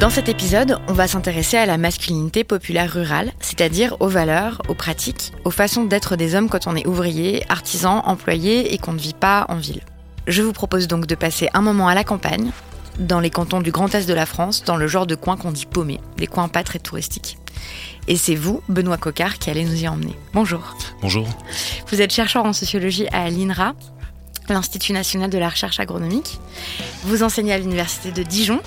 Dans cet épisode, on va s'intéresser à la masculinité populaire rurale, c'est-à-dire aux valeurs, aux pratiques, aux façons d'être des hommes quand on est ouvrier, artisan, employé et qu'on ne vit pas en ville. Je vous propose donc de passer un moment à la campagne, dans les cantons du Grand Est de la France, dans le genre de coin qu'on dit paumé, des coins pas très touristiques. Et c'est vous, Benoît Coquart, qui allez nous y emmener. Bonjour. Bonjour. Vous êtes chercheur en sociologie à l'INRA, l'Institut national de la recherche agronomique. Vous enseignez à l'Université de Dijon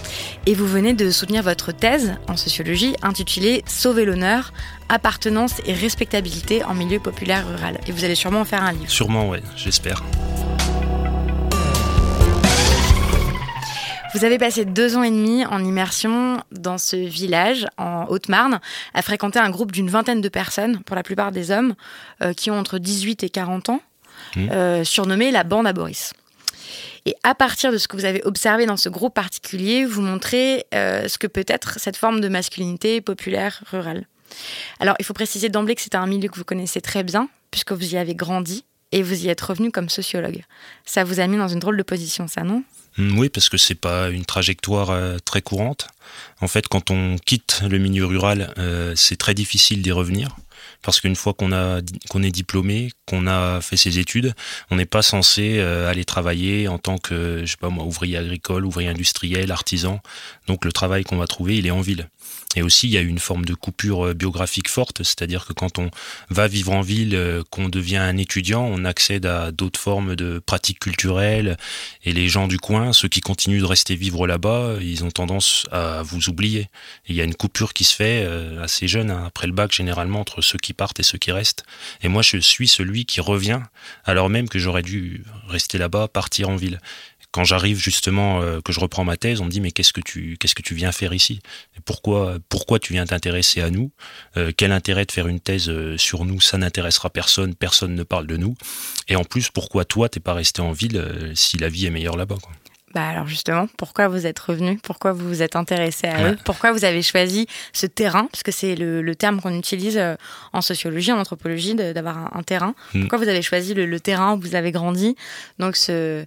et vous venez de soutenir votre thèse en sociologie intitulée Sauver l'honneur, appartenance et respectabilité en milieu populaire rural. Et vous allez sûrement en faire un livre. Sûrement, ouais, j'espère. Vous avez passé deux ans et demi en immersion dans ce village en Haute-Marne, à fréquenter un groupe d'une vingtaine de personnes, pour la plupart des hommes, euh, qui ont entre 18 et 40 ans, Mmh. euh, surnommé la bande à Boris. Et à partir de ce que vous avez observé dans ce groupe particulier, vous montrez euh, ce que peut être cette forme de masculinité populaire rurale. Alors, il faut préciser d'emblée que c'est un milieu que vous connaissez très bien, puisque vous y avez grandi et vous y êtes revenu comme sociologue. Ça vous a mis dans une drôle de position, ça, non? Mm, Oui, parce que c'est pas une trajectoire euh, très courante. En fait, quand on quitte le milieu rural, euh, c'est très difficile d'y revenir. Parce qu'une fois qu'on a qu'on est diplômé, qu'on a fait ses études, on n'est pas censé euh, aller travailler en tant que je sais pas moi ouvrier agricole, ouvrier industriel, artisan. Donc le travail qu'on va trouver, il est en ville. Et aussi, il y a une forme de coupure euh, biographique forte, c'est-à-dire que quand on va vivre en ville, euh, qu'on devient un étudiant, on accède à d'autres formes de pratiques culturelles. Et les gens du coin, ceux qui continuent de rester vivre là-bas, ils ont tendance à vous oublier. Il y a une coupure qui se fait euh, assez jeune, hein, après le bac, généralement, entre ceux qui partent et ceux qui restent. Et moi, je suis celui qui revient, alors même que j'aurais dû rester là-bas, partir en ville quand j'arrive justement euh, que je reprends ma thèse, on me dit mais qu'est-ce que tu qu'est-ce que tu viens faire ici? Et Pourquoi pourquoi tu viens t'intéresser à nous? Euh, Quel intérêt de faire une thèse euh, sur nous? Ça n'intéressera personne, personne ne parle de nous. Et en plus, pourquoi toi t'es pas resté en ville si la vie est meilleure là-bas Bah alors justement, pourquoi vous êtes revenu Pourquoi vous vous êtes intéressé à Ouais. eux? Pourquoi vous avez choisi ce terrain? Parce que c'est le, le terme qu'on utilise euh, en sociologie, en anthropologie, d'avoir un, un terrain. Mm. Pourquoi vous avez choisi le, le terrain où vous avez grandi? Donc ce,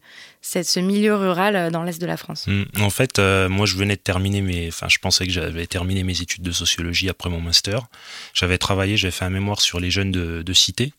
milieu rural euh, dans l'est de la France. Mm. En fait, euh, moi, je venais de terminer mes. Enfin, je pensais que j'avais terminé mes études de sociologie après mon master. J'avais travaillé, j'avais fait un mémoire sur les jeunes de, de cité,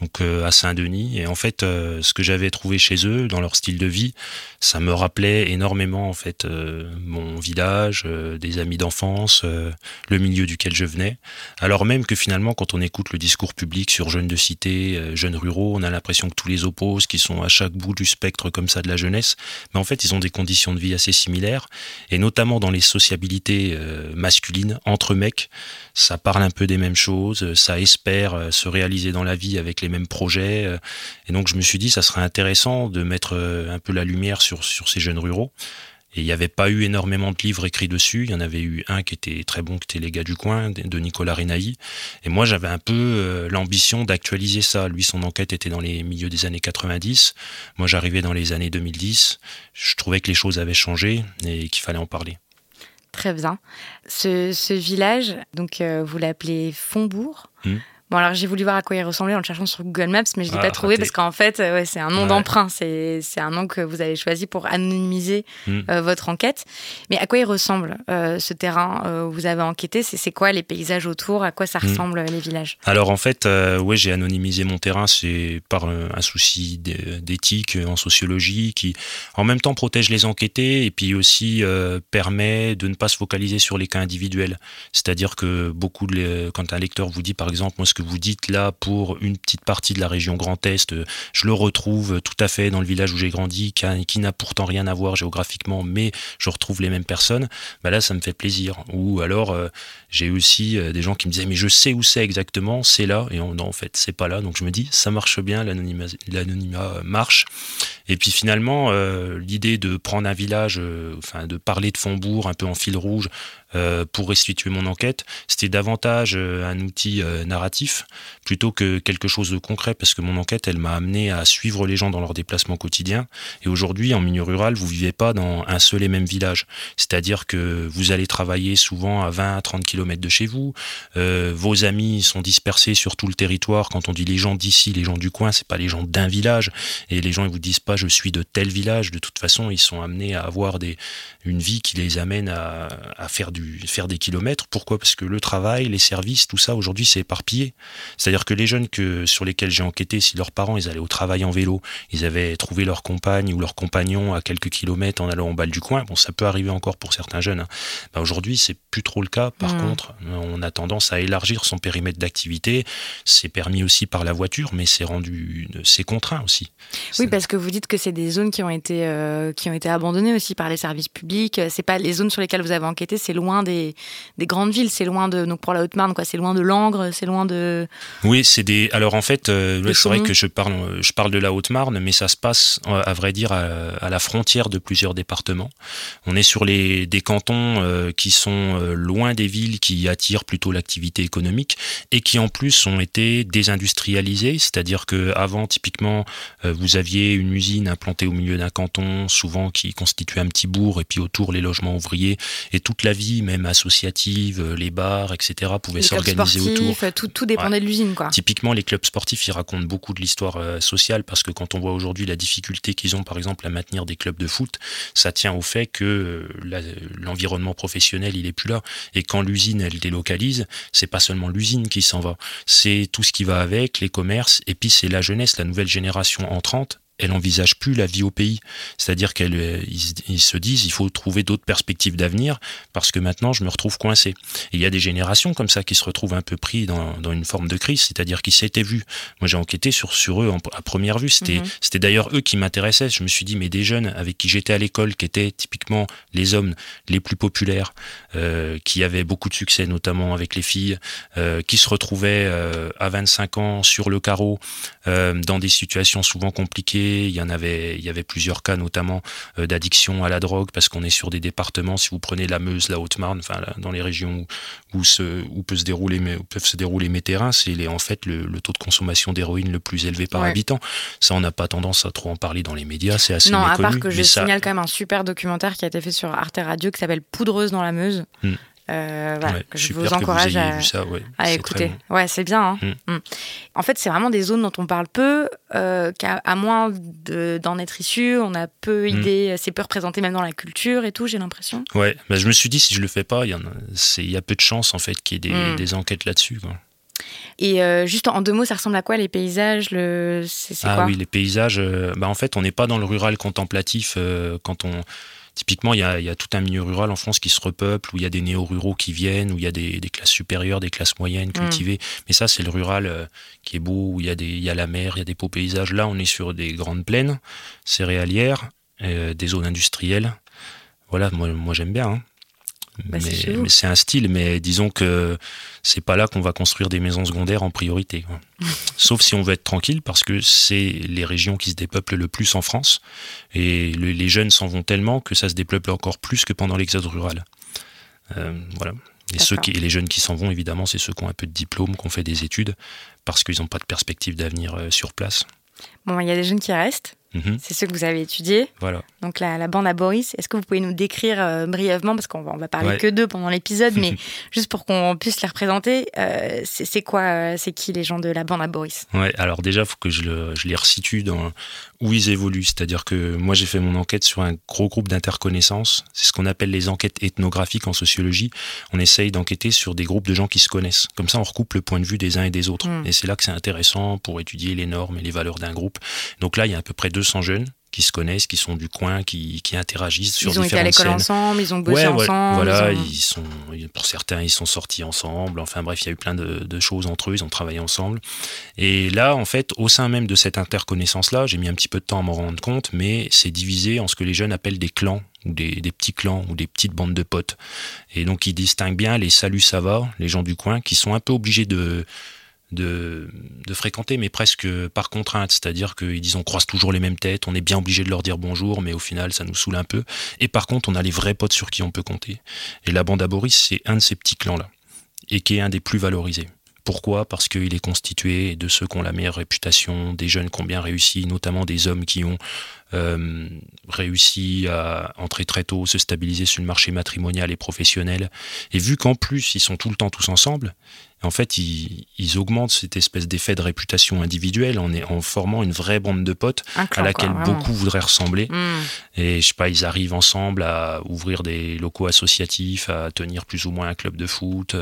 donc euh, à Saint-Denis. Et en fait, euh, ce que j'avais trouvé chez eux, dans leur style de vie, ça me rappelait énormément en fait euh, mon village, euh, des amis d'enfance, euh, le milieu duquel je venais. Alors même que finalement, quand on écoute le discours public sur jeunes de cité, jeunes ruraux, on a l'impression que tous les opposent, qui sont à chaque bout du spectre comme ça de la jeunesse. Mais en fait, ils ont des conditions de vie assez similaires, et notamment dans les sociabilités masculines entre mecs, ça parle un peu des mêmes choses, ça espère euh, se réaliser dans la vie avec les mêmes projets. euh, Et donc, je me suis dit, ça serait intéressant de mettre euh, un peu la lumière sur, sur ces jeunes ruraux. Et il n'y avait pas eu énormément de livres écrits dessus. Il y en avait eu un qui était très bon, qui était Les gars du coin, de Nicolas Renaï. Et moi, j'avais un peu euh, l'ambition d'actualiser ça. Lui, son enquête était dans les milieux des années 90. Moi, j'arrivais dans les années 2010. Je trouvais que les choses avaient changé et qu'il fallait en parler. Très bien. Ce, village, donc euh, vous l'appelez Fombourg. Hmm. Bon, alors j'ai voulu voir à quoi il ressemblait en le cherchant sur Google Maps, mais je ne l'ai ah, pas trouvé parce qu'en fait, euh, ouais, c'est un nom d'emprunt. C'est, un nom que vous avez choisi pour anonymiser hmm. euh, votre enquête. Mais à quoi il ressemble euh, ce terrain où vous avez enquêté? C'est, quoi les paysages autour? À quoi ça hmm. ressemble les villages? Alors en fait, ouais, j'ai anonymisé mon terrain. C'est par un souci d'éthique en sociologie qui, en même temps, protège les enquêtés et puis aussi permet de ne pas se focaliser sur les cas individuels. C'est-à-dire que beaucoup de, quand un lecteur vous dit, par exemple, moi, ce que vous dites là pour une petite partie de la région Grand Est, euh, je le retrouve tout à fait dans le village où j'ai grandi, qui, n'a pourtant rien à voir géographiquement, mais je retrouve les mêmes personnes. Bah là, ça me fait plaisir. Ou alors, euh, j'ai aussi euh, des gens qui me disaient, mais je sais où c'est exactement, c'est là. Et non, en fait, c'est pas là. Donc je me dis, ça marche bien, l'anonymat marche. Et puis finalement, l'idée de prendre un village, enfin de parler de Fombourg un peu en fil rouge, euh, pour restituer mon enquête, c'était davantage euh, un outil euh, narratif plutôt que quelque chose de concret parce que mon enquête, elle m'a amené à suivre les gens dans leurs déplacements quotidiens. Et aujourd'hui, en milieu rural, vous vivez pas dans un seul et même village. C'est-à-dire que vous allez travailler souvent à 20 à 30 km de chez vous. vos amis sont dispersés sur tout le territoire. Quand on dit les gens d'ici, les gens du coin, c'est pas les gens d'un village. Et les gens, ils vous disent pas je suis de tel village. De toute façon, ils sont amenés à avoir des, une vie qui les amène à, à faire du faire des kilomètres. Pourquoi? Parce que le travail, les services, tout ça aujourd'hui c'est éparpillé. C'est-à-dire que les jeunes que sur lesquels j'ai enquêté, si leurs parents ils allaient au travail en vélo, ils avaient trouvé leur compagne ou leur compagnon à quelques kilomètres en allant au bal du coin. Bon, ça peut arriver encore pour certains jeunes. Hein. Bah, aujourd'hui, c'est plus trop le cas. Par mmh. contre, on a tendance à élargir son périmètre d'activité. C'est permis aussi par la voiture, mais c'est rendu, c'est contraint aussi. Oui, parce que vous dites que c'est des zones qui ont été euh, qui ont été abandonnées aussi par les services publics. C'est pas les zones sur lesquelles vous avez enquêté, c'est loin loin des, grandes villes, c'est loin de donc pour la Haute-Marne quoi, c'est loin de Langres, c'est loin de. Oui, c'est des. Alors en fait, euh, c'est vrai que je parle, je parle de la Haute-Marne, mais ça se passe à vrai dire à, la frontière de plusieurs départements. On est sur les des cantons euh, qui sont euh, loin des villes qui attirent plutôt l'activité économique et qui en plus ont été désindustrialisés, c'est-à-dire que avant typiquement vous aviez une usine implantée au milieu d'un canton, souvent qui constituait un petit bourg et puis autour les logements ouvriers et toute la vie même associative, euh, les bars, etc., pouvaient s'organiser autour. Tout, tout dépendait de l'usine, quoi. Typiquement, les clubs sportifs, ils racontent beaucoup de l'histoire euh, sociale parce que quand on voit aujourd'hui la difficulté qu'ils ont, par exemple, à maintenir des clubs de foot, ça tient au fait que euh, l'environnement professionnel, il est plus là. Et quand l'usine, elle délocalise, c'est pas seulement l'usine qui s'en va, c'est tout ce qui va avec, les commerces, et puis c'est la jeunesse, la nouvelle génération entrante elle envisage plus la vie au pays. C'est-à-dire qu'ils euh, se disent, il faut trouver d'autres perspectives d'avenir parce que maintenant je me retrouve coincé. il y a des générations comme ça qui se retrouvent un peu pris dans, une forme de crise, c'est-à-dire qu'ils s'étaient vus. Moi j'ai enquêté sur, sur eux à première vue. C'était, mhm. c'était d'ailleurs eux qui m'intéressaient. Je me suis dit, mais des jeunes avec qui j'étais à l'école, qui étaient typiquement les hommes les plus populaires, euh, qui avaient beaucoup de succès, notamment avec les filles, euh, qui se retrouvaient à 25 ans sur le carreau, dans des situations souvent compliquées il y en avait, il y avait plusieurs cas, notamment euh, d'addiction à la drogue, parce qu'on est sur des départements. Si vous prenez la Meuse, la Haute-Marne, enfin dans les régions où, se, où, peut se dérouler, où peuvent se dérouler mes terrains, c'est en fait le, taux de consommation d'héroïne le plus élevé par habitant. Ça, on n'a pas tendance à trop en parler dans les médias, c'est assez non, méconnu. Non, à part que je signale quand même un super documentaire qui a été fait sur Arte Radio qui s'appelle Poudreuse dans la Meuse. Hmm. Euh, je vous encourage à, écouter. Ouais, c'est bien. Hein. Mm. Mm. En fait, c'est vraiment des zones dont on parle peu, euh, qu'à à moins d'en être issu, on a peu mm. idée, c'est peu représenté même dans la culture et tout, j'ai l'impression. Ouais, bah, je me suis dit, si je le fais pas, il y, a, y a peu de chances en fait qu'il y ait des, enquêtes là-dessus. Et euh, juste en deux mots, ça ressemble à quoi les paysages le... Ah oui, les paysages, bah, en fait, on n'est pas dans le rural contemplatif quand on Typiquement, il y, a, tout un milieu rural en France qui se repeuple, où il y a des néo-ruraux qui viennent, où il y a des, classes supérieures, des classes moyennes mm. cultivées. Mais ça, c'est le rural euh, qui est beau, où il y, a des, il y a la mer, il y a des beaux paysages. Là, on est sur des grandes plaines céréalières, euh, des zones industrielles. Voilà, moi, moi j'aime bien. Hein. Bah, c'est mais c'est un style. Mais disons que c'est pas là qu'on va construire des maisons secondaires en priorité. Sauf si on veut être tranquille, parce que c'est les régions qui se dépeuplent le plus en France. Et le- les jeunes s'en vont tellement que ça se dépeuple encore plus que pendant l'exode rural. Euh, voilà. Et, ceux qui, et les jeunes qui s'en vont, évidemment, c'est ceux qui ont un peu de diplôme, qui ont fait des études, parce qu'ils n'ont pas de perspective d'avenir euh, sur place. Bon, il y a des jeunes qui restent. Mhm. C'est ceux que vous avez étudiés. Voilà. Donc la, la bande à Boris, est-ce que vous pouvez nous décrire euh, brièvement, parce qu'on va, on va parler Ouais. que d'eux pendant l'épisode, mais juste pour qu'on puisse les représenter, euh, c'est quoi, euh, c'est qui les gens de la bande à Boris? Ouais, alors déjà, il faut que je, le- je les resitue dans où ils évoluent. C'est-à-dire que moi, j'ai fait mon enquête sur un gros groupe d'interconnaissances. C'est ce qu'on appelle les enquêtes ethnographiques en sociologie. On essaye d'enquêter sur des groupes de gens qui se connaissent. Comme ça, on recoupe le point de vue des uns et des autres. Mm. Et c'est là que c'est intéressant pour étudier les normes et les valeurs d'un groupe. Donc là, il y a à peu près 200 jeunes qui se connaissent, qui sont du coin, qui, qui interagissent sur Ils ont été à différentes l'école scènes. ensemble, ils ont bossé Ouais, ensemble. voilà, ils ont- ils sont, pour certains, ils sont sortis ensemble. Enfin bref, il y a eu plein de, de choses entre eux, ils ont travaillé ensemble. Et là, en fait, au sein même de cette interconnaissance-là, j'ai mis un petit peu de temps à m'en rendre compte, mais c'est divisé en ce que les jeunes appellent des clans, ou des, des petits clans, ou des petites bandes de potes. Et donc, ils distinguent bien les salut ça va, les gens du coin, qui sont un peu obligés de de, fréquenter, mais presque par contrainte. C'est-à-dire qu'ils disent on croise toujours les mêmes têtes, on est bien obligé de leur dire bonjour, mais au final, ça nous saoule un peu. Et par contre, on a les vrais potes sur qui on peut compter. Et la bande à c'est un de ces petits clans-là, et qui est un des plus valorisés. Pourquoi? Parce qu'il est constitué de ceux qui ont la meilleure réputation, des jeunes qui ont bien réussi, notamment des hommes qui ont euh, réussi à entrer très tôt, se stabiliser sur le marché matrimonial et professionnel. Et vu qu'en plus, ils sont tout le temps tous ensemble, en fait, ils, ils augmentent cette espèce d'effet de réputation individuelle en, est- en formant une vraie bande de potes à laquelle quoi, beaucoup voudraient ressembler. Hmm. Et je sais pas, ils arrivent ensemble à ouvrir des locaux associatifs, à tenir plus ou moins un club de foot.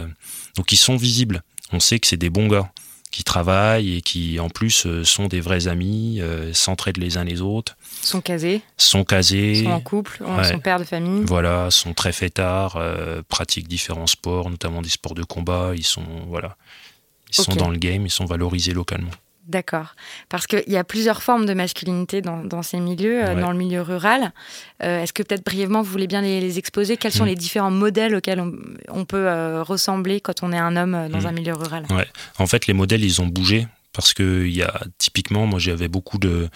Donc ils sont visibles. On sait que c'est des bons gars qui travaillent et qui en plus euh, sont des vrais amis, euh, s'entraident les uns les autres, sont casés, sont casés. sont en couple, Ouais. sont pères de famille. Voilà, sont très fêtards, euh, pratiquent différents sports, notamment des sports de combat. Ils sont voilà, ils sont dans le game, ils sont valorisés localement. D'accord. Parce qu'il y a plusieurs formes de masculinité dans, dans ces milieux, euh, Ouais. dans le milieu rural. Euh, Est-ce que peut-être brièvement vous voulez bien les, les exposer? Quels sont Mm. les différents modèles auxquels on, on peut euh, ressembler quand on est un homme dans Mm. un milieu rural? En fait, les modèles, ils ont bougé parce que il y a typiquement, moi, j'avais beaucoup de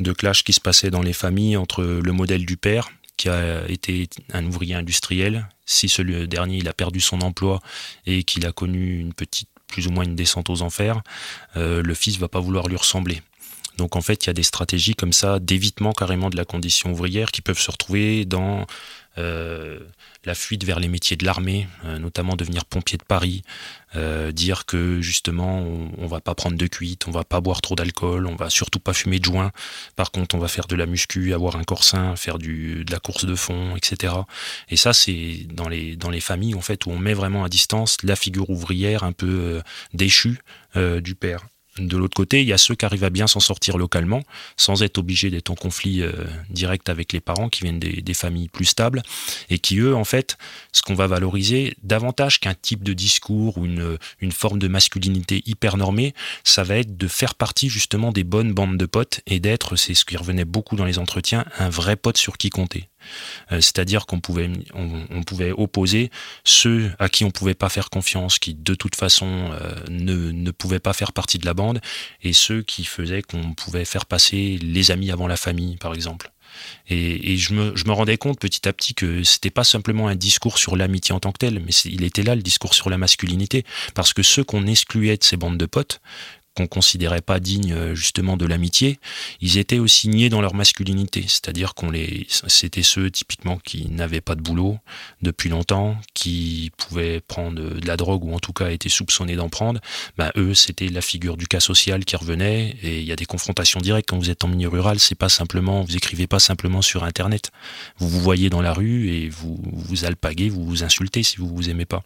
de clashs qui se passaient dans les familles entre le modèle du père qui a été un ouvrier industriel, si celui dernier il a perdu son emploi et qu'il a connu une petite plus ou moins une descente aux enfers, euh, le fils va pas vouloir lui ressembler. Donc en fait, il y a des stratégies comme ça d'évitement carrément de la condition ouvrière qui peuvent se retrouver dans la fuite vers les métiers de l'armée, euh, notamment devenir pompier de Paris, euh, dire que justement on, va pas prendre de cuite, on va pas boire trop d'alcool, on va surtout pas fumer de joint. Par contre, on va faire de la muscu, avoir un corps sain, faire du, de la course de fond, etc. Et ça, c'est dans les dans les familles en fait où on met vraiment à distance la figure ouvrière un peu euh, déchue euh, du père. De l'autre côté, il y a ceux qui arrivent à bien s'en sortir localement, sans être obligés d'être en conflit euh, direct avec les parents, qui viennent des, familles plus stables, et qui, eux, en fait, ce qu'on va valoriser, davantage qu'un type de discours ou une, une forme de masculinité hyper normée, ça va être de faire partie justement des bonnes bandes de potes et d'être, c'est ce qui revenait beaucoup dans les entretiens, un vrai pote sur qui compter. Euh, C'est-à-dire qu'on pouvait, on, pouvait opposer ceux à qui on pouvait pas faire confiance, qui de toute façon euh, ne, ne pouvaient pas faire partie de la bande, et ceux qui faisaient qu'on pouvait faire passer les amis avant la famille, par exemple. Et, et je, me, je me rendais compte petit à petit que c'était pas simplement un discours sur l'amitié en tant que tel, mais il était là le discours sur la masculinité, parce que ceux qu'on excluait de ces bandes de potes, qu'on considérait pas dignes euh, justement de l'amitié, ils étaient aussi niés dans leur masculinité, c'est-à-dire qu'on les, c'était ceux typiquement qui n'avaient pas de boulot depuis longtemps, qui pouvaient prendre de la drogue ou en tout cas étaient soupçonnés d'en prendre. Ben eux, c'était la figure du cas social qui revenait et il y a des confrontations directes quand vous êtes en milieu rural. C'est pas simplement, vous écrivez pas simplement sur Internet. Vous vous voyez dans la rue et vous vous alpaguez, vous vous insultez si vous vous aimez pas.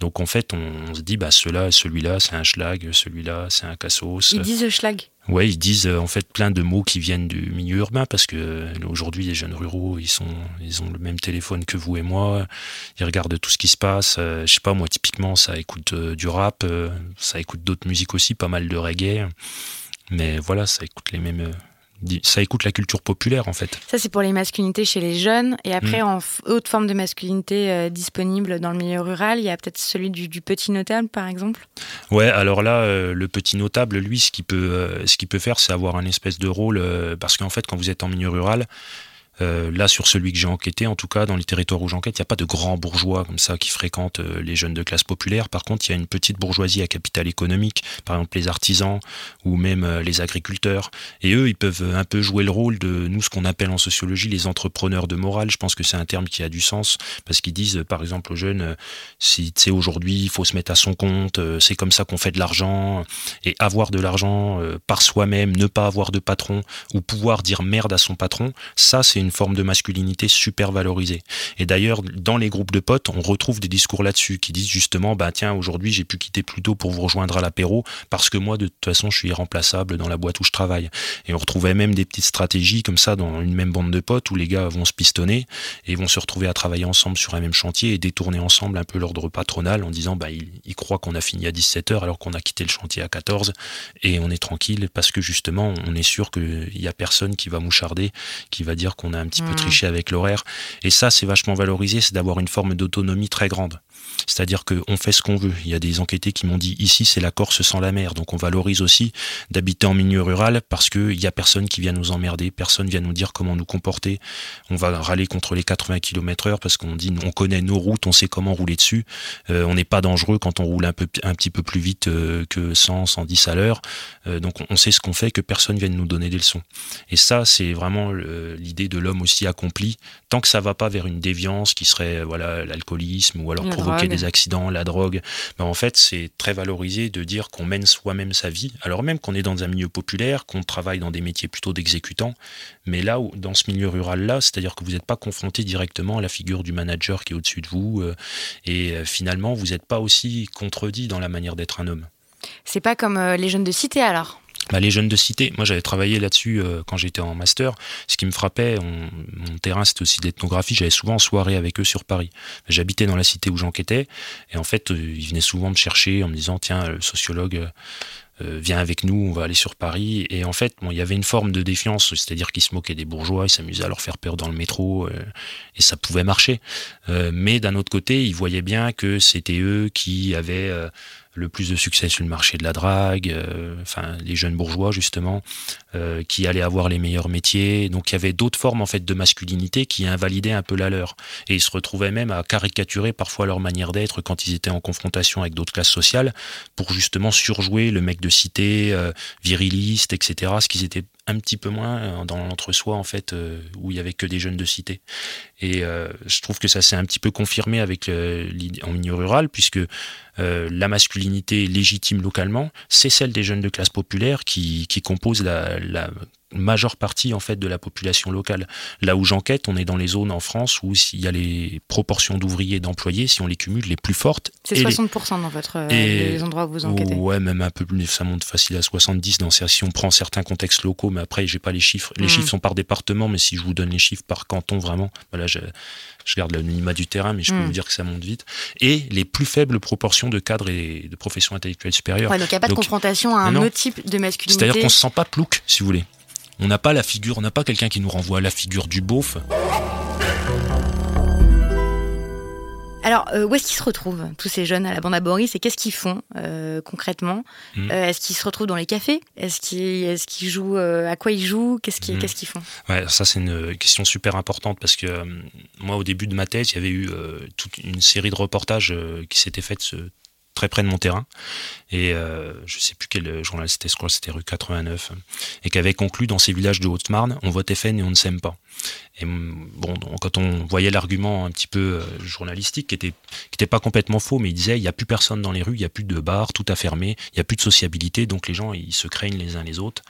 Donc en fait, on, se dit, bah cela, celui-là, c'est un schlag, celui-là, c'est un cassos. Ils disent schlag. Ouais, ils disent euh, en fait plein de mots qui viennent du milieu urbain parce que euh, aujourd'hui les jeunes ruraux ils sont ils ont le même téléphone que vous et moi, ils regardent tout ce qui se passe. Euh, je sais pas moi typiquement ça écoute du rap, ça écoute d'autres musiques aussi, pas mal de reggae, mais voilà ça écoute les mêmes ça écoute la culture populaire en fait. Ça c'est pour les masculinités chez les jeunes et après mm. en autre forme de masculinité euh, disponible dans le milieu rural, il y a peut-être celui du, petit notable par exemple. Ouais, alors là euh, le petit notable lui ce qu'il peut euh, ce qu'il peut faire c'est avoir un espèce de rôle parce qu'en fait quand vous êtes en milieu rural, euh, là, sur celui que j'ai enquêté, en tout cas, dans les territoires où j'enquête, il n'y a pas de grands bourgeois comme ça qui fréquentent euh, les jeunes de classe populaire. Par contre, il y a une petite bourgeoisie à capital économique, par exemple les artisans ou même euh, les agriculteurs. Et eux, ils peuvent un peu jouer le rôle de nous, ce qu'on appelle en sociologie les entrepreneurs de morale. Je pense que c'est un terme qui a du sens parce qu'ils disent, par exemple, aux jeunes, si tu sais, aujourd'hui, il faut se mettre à son compte, c'est comme ça qu'on fait de l'argent. Et avoir de l'argent par soi-même, ne pas avoir de patron ou pouvoir dire merde à son patron, ça, c'est une une forme de masculinité super valorisée. Et d'ailleurs, dans les groupes de potes, on retrouve des discours là-dessus qui disent justement, bah tiens, aujourd'hui j'ai pu quitter plus tôt pour vous rejoindre à l'apéro parce que moi, de toute façon, je suis irremplaçable dans la boîte où je travaille. Et on retrouvait même des petites stratégies comme ça dans une même bande de potes où les gars vont se pistonner et vont se retrouver à travailler ensemble sur un même chantier et détourner ensemble un peu l'ordre patronal en disant, bah ils, croient qu'on a fini à 17h alors qu'on a quitté le chantier à 14 et on est tranquille parce que justement, on est sûr qu'il y a personne qui va moucharder, qui va dire qu'on a un petit peu mm. triché avec l'horaire. Et ça, c'est vachement valorisé, c'est d'avoir une forme d'autonomie très grande. C'est-à-dire qu'on fait ce qu'on veut. Il y a des enquêtés qui m'ont dit ici c'est la Corse sans la mer. Donc on valorise aussi d'habiter en milieu rural parce qu'il n'y a personne qui vient nous emmerder, personne vient nous dire comment nous comporter. On va râler contre les 80 km heure parce qu'on dit on connaît nos routes, on sait comment rouler dessus. Euh, on n'est pas dangereux quand on roule un, peu, un petit peu plus vite euh, que 100, 110 à l'heure. Euh, donc on sait ce qu'on fait, que personne vienne nous donner des leçons. Et ça, c'est vraiment l'idée de l'homme aussi accompli. Tant que ça va pas vers une déviance qui serait voilà l'alcoolisme ou alors provoquer des accidents, la drogue. Ben, en fait, c'est très valorisé de dire qu'on mène soi-même sa vie, alors même qu'on est dans un milieu populaire, qu'on travaille dans des métiers plutôt d'exécutants. Mais là, où, dans ce milieu rural-là, c'est-à-dire que vous n'êtes pas confronté directement à la figure du manager qui est au-dessus de vous, euh, et euh, finalement, vous n'êtes pas aussi contredit dans la manière d'être un homme. C'est pas comme euh, les jeunes de cité alors? Bah, les jeunes de cité, moi j'avais travaillé là-dessus euh, quand j'étais en master. Ce qui me frappait, mon terrain c'était aussi l'ethnographie, j'allais souvent en soirée avec eux sur Paris. J'habitais dans la cité où j'enquêtais et en fait euh, ils venaient souvent me chercher en me disant tiens le sociologue euh, viens avec nous, on va aller sur Paris. Et en fait, bon, il y avait une forme de défiance, c'est-à-dire qu'ils se moquaient des bourgeois, ils s'amusaient à leur faire peur dans le métro, et ça pouvait marcher. mais d'un autre côté, ils voyaient bien que c'était eux qui avaient le plus de succès sur le marché de la drague, euh, enfin les jeunes bourgeois justement, euh, qui allaient avoir les meilleurs métiers. Donc il y avait d'autres formes en fait de masculinité qui invalidaient un peu la leur, et ils se retrouvaient même à caricaturer parfois leur manière d'être quand ils étaient en confrontation avec d'autres classes sociales pour justement surjouer le mec de cité, euh, viriliste, etc. Ce qu'ils étaient un petit peu moins dans l'entre-soi en fait où il y avait que des jeunes de cité. Et je trouve que ça s'est un petit peu confirmé avec en milieu rural puisque euh, la masculinité légitime localement, c'est celle des jeunes de classe populaire qui, qui composent la majeure partie en fait de la population locale. Là où j'enquête, on est dans les zones en France où il y a les proportions d'ouvriers et d'employés, si on les cumule, les plus fortes. C'est 60% dans votre, euh, les endroits où vous enquêtez Ouais, même un peu plus, ça monte facile à 70 dans, si on prend certains contextes locaux, mais après, j'ai pas les chiffres. Les hmm. chiffres sont par département, mais si je vous donne les chiffres par canton, vraiment, voilà, je, je garde l'anonymat du terrain, mais je peux hmm. vous dire que ça monte vite. Et les plus faibles proportions de cadres et de professions intellectuelles supérieures. Ouais, donc il n'y a pas de confrontation à un autre type de masculinité. C'est-à-dire qu'on se sent pas plouc, si vous voulez. On n'a pas la figure, on n'a pas quelqu'un qui nous renvoie à la figure du beauf. Alors, euh, où est-ce qu'ils se retrouvent, tous ces jeunes à la bande à Boris, et qu'est-ce qu'ils font euh, concrètement hmm. euh, Est-ce qu'ils se retrouvent dans les cafés? Est-ce qu'ils jouent À quoi ils jouent? Qu'est-ce qu'ils hmm. font? Ouais, ça c'est une question super importante parce que moi, au début de ma thèse, il y avait eu toute une série de reportages qui s'étaient faits très près de mon terrain. Et euh, je sais plus quel journal c'était, je c'était rue 89. Et qui avait conclu dans ces villages de Haute-Marne, on vote FN et on ne s'aime pas. Et mm, bon, quand on voyait l'argument un petit peu euh, journalistique, qui était, qui était pas complètement faux, mais il disait il n'y a plus personne dans les rues, il n'y a plus de bars, tout a fermé, il n'y a plus de sociabilité, donc les gens ils se craignent les uns les autres.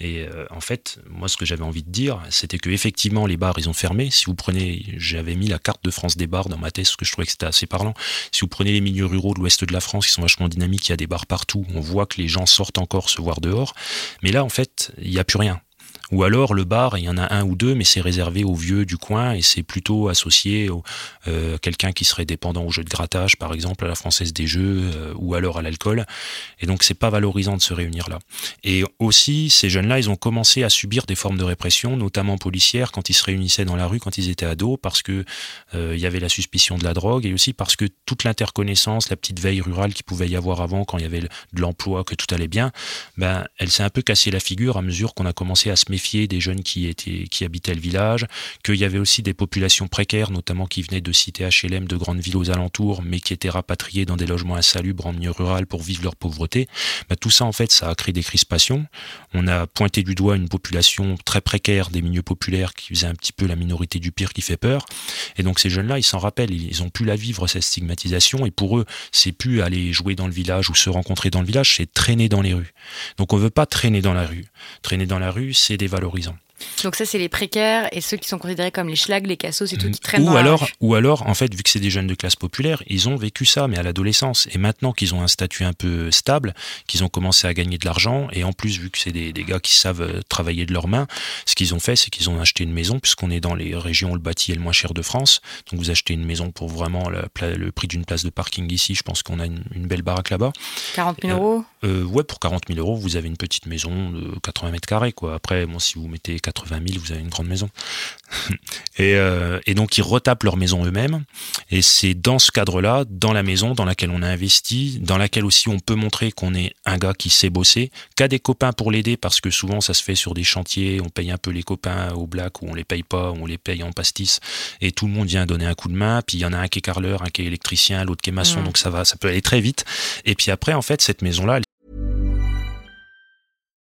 Et euh, en fait, moi ce que j'avais envie de dire, c'était que effectivement les bars ils ont fermé. Si vous prenez, j'avais mis la carte de France des bars dans ma thèse, ce que je trouvais que c'était assez parlant. Si vous prenez les milieux ruraux de l'ouest de la France, qui sont vachement dynamiques, il y a des bars partout, on voit que les gens sortent encore se voir dehors. Mais là en fait, il n'y a plus rien Ou alors le bar, il y en a un ou deux, mais c'est réservé aux vieux du coin et c'est plutôt associé à euh, quelqu'un qui serait dépendant au jeu de grattage, par exemple, à la française des jeux, euh, ou alors à l'alcool. Et donc c'est pas valorisant de se réunir là. Et aussi, ces jeunes-là, ils ont commencé à subir des formes de répression, notamment policières, quand ils se réunissaient dans la rue, quand ils étaient ados, parce que euh, il y avait la suspicion de la drogue et aussi parce que toute l'interconnaissance, la petite veille rurale qu'il pouvait y avoir avant, quand il y avait de l'emploi, que tout allait bien, ben, elle s'est un peu cassée la figure à mesure qu'on a commencé à se méfier des jeunes qui habitaient le village, qu'il y avait aussi des populations précaires, notamment qui venaient de cités HLM, de grandes villes aux alentours, mais qui étaient rapatriées dans des logements insalubres en milieu rural pour vivre leur pauvreté. Ben, tout ça, en fait, ça a créé des crispations. On a pointé du doigt une population très précaire des milieux populaires qui faisait un petit peu la minorité du pire qui fait peur. Et donc ces jeunes-là, ils s'en rappellent, ils ont pu la vivre cette stigmatisation et pour eux, c'est plus aller jouer dans le village ou se rencontrer dans le village, c'est traîner dans les rues. Donc on veut pas traîner dans la rue. Traîner dans la rue, c'est dévalorisant. Donc ça, c'est les précaires et ceux qui sont considérés comme les schlags, les cassos, c'est tout qui traînent ou dans alors, la rue. Ou alors, en fait, vu que c'est des jeunes de classe populaire, ils ont vécu ça, mais à l'adolescence. Et maintenant qu'ils ont un statut un peu stable, qu'ils ont commencé à gagner de l'argent, et en plus, vu que c'est des, des, gars qui savent euh, travailler de leurs mains, ce qu'ils ont fait, c'est qu'ils ont acheté une maison, puisqu'on est dans les régions où le bâti est le moins cher de France. Donc vous achetez une maison pour vraiment le, le prix d'une place de parking ici. Je pense qu'on a une, une, belle baraque là-bas. 40 000 euros? euh, euh, Ouais, pour 40 000 euros, vous avez une petite maison de 80 mètres carrés. Quoi. Après, bon, si vous mettez 80 000, vous avez une grande maison. et, euh, et, donc ils retapent leur maison eux-mêmes. Et c'est dans ce cadre-là, dans la maison dans laquelle on a investi, dans laquelle aussi on peut montrer qu'on est un gars qui sait bosser, qu'a des copains pour l'aider, parce que souvent ça se fait sur des chantiers, on paye un peu les copains au black ou on les paye pas, on les paye en pastis, et tout le monde vient donner un coup de main. Puis il y en a un qui est carreleur, un qui est électricien, l'autre qui est maçon, mmh. donc ça va, ça peut aller très vite. Et puis après, en fait, cette maison-là,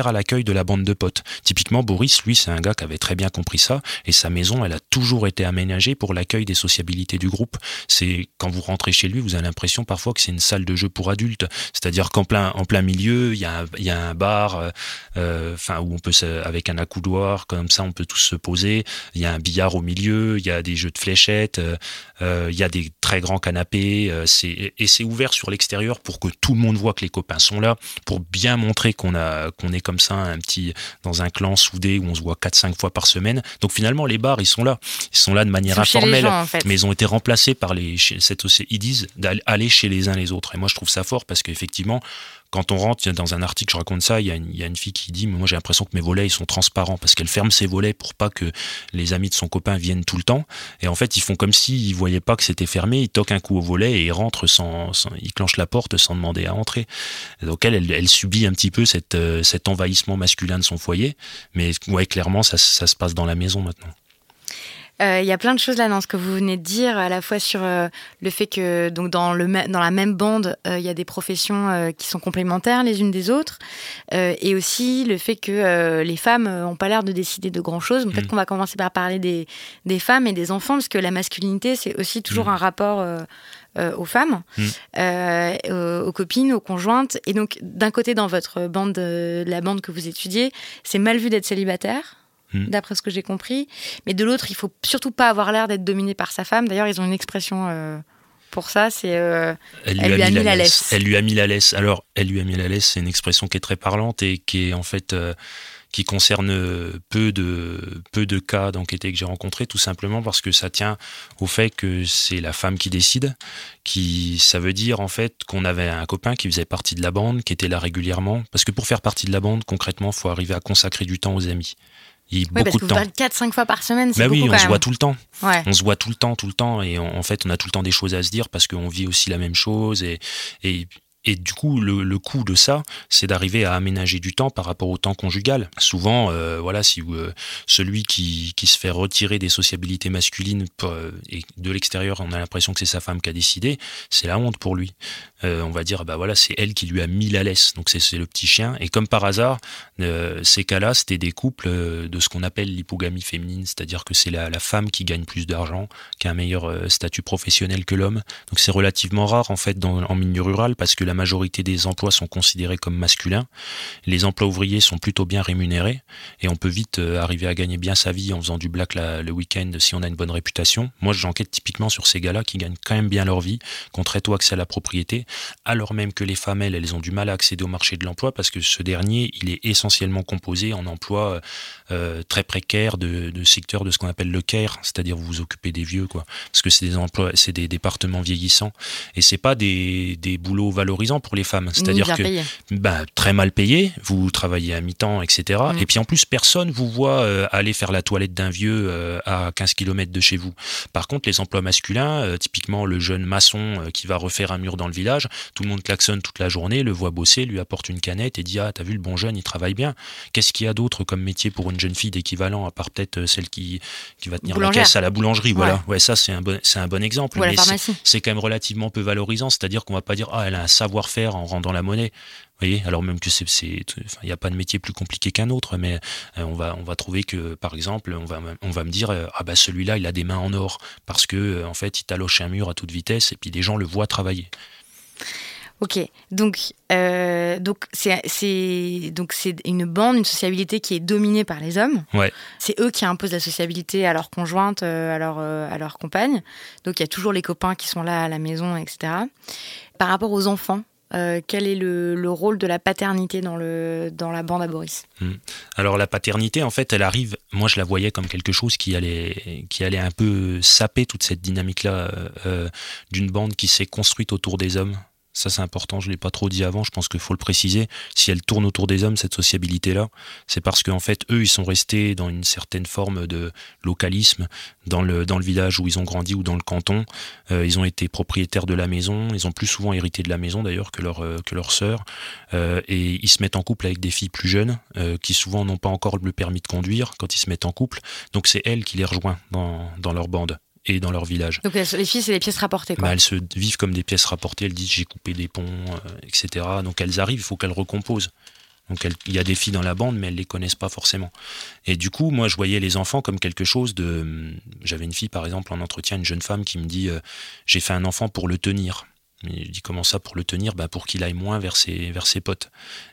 à l'accueil de la bande de potes. Typiquement, Boris, lui, c'est un gars qui avait très bien compris ça, et sa maison, elle a toujours été aménagée pour l'accueil des sociabilités du groupe. C'est quand vous rentrez chez lui, vous avez l'impression parfois que c'est une salle de jeu pour adultes. C'est-à-dire qu'en plein, en plein milieu, il y a y a un bar, euh, enfin où on peut, avec un accoudoir, comme ça, on peut tous se poser. Il y a un billard au milieu, il y a des jeux de fléchettes, euh, il y a des très grands canapés, euh, c'est, et c'est ouvert sur l'extérieur pour que tout le monde voit que les copains sont là, pour bien montrer qu'on a, qu'on est comme ça un petit dans un clan soudé où on se voit 4-5 fois par semaine. Donc finalement les bars ils sont là, ils sont là de manière informelle, gens, en fait. mais ils ont été remplacés par les cette ils disent d'aller chez les uns les autres. Et moi je trouve ça fort parce qu'effectivement quand on rentre dans un article, je raconte ça, il y a une, fille qui dit, moi j'ai l'impression que mes volets sont transparents parce qu'elle ferme ses volets pour pas que les amis de son copain viennent tout le temps. Et en fait, ils font comme s'ils ils voyaient pas que c'était fermé, ils toquent un coup au volet et ils rentrent sans, ils clenchent la porte sans demander à entrer. Donc elle, elle, subit un petit peu euh, cet envahissement masculin de son foyer. Mais ouais, clairement, ça, ça se passe dans la maison maintenant. Il euh, y a plein de choses là dans ce que vous venez de dire, à la fois sur euh, le fait que donc dans, le, dans la même bande, il euh, y a des professions qui sont complémentaires les unes des autres, et aussi le fait que les femmes n'ont pas l'air de décider de grand-chose. Peut-être mmh. qu'on va commencer par parler des, des, femmes et des enfants, parce que la masculinité, c'est aussi toujours mmh. un rapport aux femmes, mmh. aux, aux, copines, aux conjointes. Et donc, d'un côté, dans votre bande, la bande que vous étudiez, c'est mal vu d'être célibataire d'après ce que j'ai compris. Mais de l'autre, il faut surtout pas avoir l'air d'être dominé par sa femme. D'ailleurs, ils ont une expression euh, pour ça, c'est euh, elle, lui a, mis, mis la, laisse. laisse. Elle lui a mis la laisse. Alors, elle lui a mis la laisse, c'est une expression qui est très parlante et qui est en fait euh, qui concerne peu de, peu de cas d'enquêtés que j'ai rencontrés, tout simplement parce que ça tient au fait que c'est la femme qui décide, qui, ça veut dire en fait qu'on avait un copain qui faisait partie de la bande, qui était là régulièrement, parce que pour faire partie de la bande, concrètement, il faut arriver à consacrer du temps aux amis. Il oui, parce que vous 4-5 fois par semaine, c'est bah oui, on se voit tout le temps. On se voit tout le temps, tout le temps. Et en fait, on a tout le temps des choses à se dire parce qu'on vit aussi la même chose. Et, et et du coup, le, le coût de ça, c'est d'arriver à aménager du temps par rapport au temps conjugal. Souvent, euh, voilà, si euh, celui qui, qui, se fait retirer des sociabilités masculines euh, et de l'extérieur, on a l'impression que c'est sa femme qui a décidé, c'est la honte pour lui. On va dire, bah voilà, c'est elle qui lui a mis la laisse. Donc c'est le petit chien. Et comme par hasard, ces cas-là, c'était des couples de ce qu'on appelle l'hypogamie féminine, c'est-à-dire que c'est la, la, femme qui gagne plus d'argent, qui a un meilleur statut professionnel que l'homme. Donc c'est relativement rare en fait dans, en milieu rural parce que la majorité des emplois sont considérés comme masculins. Les emplois ouvriers sont plutôt bien rémunérés et on peut vite euh, arriver à gagner bien sa vie en faisant du black le week-end si on a une bonne réputation. Moi, j'enquête typiquement sur ces gars-là qui gagnent quand même bien leur vie, qui ont très tôt accès à la propriété, alors même que les femmes, elles, elles ont du mal à accéder au marché de l'emploi parce que ce dernier, il est essentiellement composé en emplois euh, très précaires de, de secteurs de ce qu'on appelle le care, c'est-à-dire vous vous occupez des vieux, quoi. Parce que c'est des emplois, c'est des départements vieillissants et c'est pas des, des boulots valorisés pour les femmes. C'est-à-dire que bah, très mal payé, vous travaillez à mi-temps, etc. Mm. Et puis en plus, personne vous voit euh, aller faire la toilette d'un vieux euh, à 15 km de chez vous. Par contre, les emplois masculins, euh, typiquement le jeune maçon qui va refaire un mur dans le village, tout le monde klaxonne toute la journée, le voit bosser, lui apporte une canette et dit Ah, t'as vu le bon jeune, il travaille bien. Qu'est-ce qu'il y a d'autre comme métier pour une jeune fille d'équivalent, à part peut-être celle qui, qui va tenir la caisse à la boulangerie? Voilà, ouais, ça c'est un, bon, un bon exemple. mais c'est quand même relativement peu valorisant, c'est-à-dire qu'on va pas dire Ah, elle a un savoir faire en rendant la monnaie. Vous voyez, alors même que c'est, il n'y a pas de métier plus compliqué qu'un autre, mais euh, on va, on va trouver que, par exemple, on va, on va me dire, euh, ah bah celui-là, il a des mains en or, parce que euh, en fait, il taloche un mur à toute vitesse, et puis des gens le voient travailler. Ok, donc donc c'est donc c'est une bande, une sociabilité qui est dominée par les hommes. Ouais. C'est eux qui imposent la sociabilité à leur conjointe, à leur à leur compagne. Donc il y a toujours les copains qui sont là à la maison, etc. Par rapport aux enfants, euh, quel est le, rôle de la paternité dans, la bande à Boris? Hmm. Alors la paternité, en fait, elle arrive, moi je la voyais comme quelque chose qui allait, qui allait un peu saper toute cette dynamique-là euh, euh, d'une bande qui s'est construite autour des hommes. Ça, c'est important. Je l'ai pas trop dit avant. Je pense qu'il faut le préciser. Si elle tourne autour des hommes, cette sociabilité-là, c'est parce qu'en fait, eux, ils sont restés dans une certaine forme de localisme dans le dans le village où ils ont grandi ou dans le canton. Euh, ils ont été propriétaires de la maison. Ils ont plus souvent hérité de la maison d'ailleurs que leur euh, que sœur. Euh, et ils se mettent en couple avec des filles plus jeunes qui souvent n'ont pas encore le permis de conduire quand ils se mettent en couple. Donc c'est elle qui les rejoint dans dans leur bande et dans leur village. Donc les filles, c'est des pièces rapportées. Quoi. Bah, elles se vivent comme des pièces rapportées. Elles disent j'ai coupé des ponts, euh, etc. Donc elles arrivent, il faut qu'elles recomposent. Donc il y a des filles dans la bande, mais elles les connaissent pas forcément. Et du coup, moi, je voyais les enfants comme quelque chose de. J'avais une fille, par exemple, en entretien, une jeune femme qui me dit euh, j'ai fait un enfant pour le tenir. Mais je dis comment ça pour le tenir? Bah Pour qu'il aille moins vers ses, potes.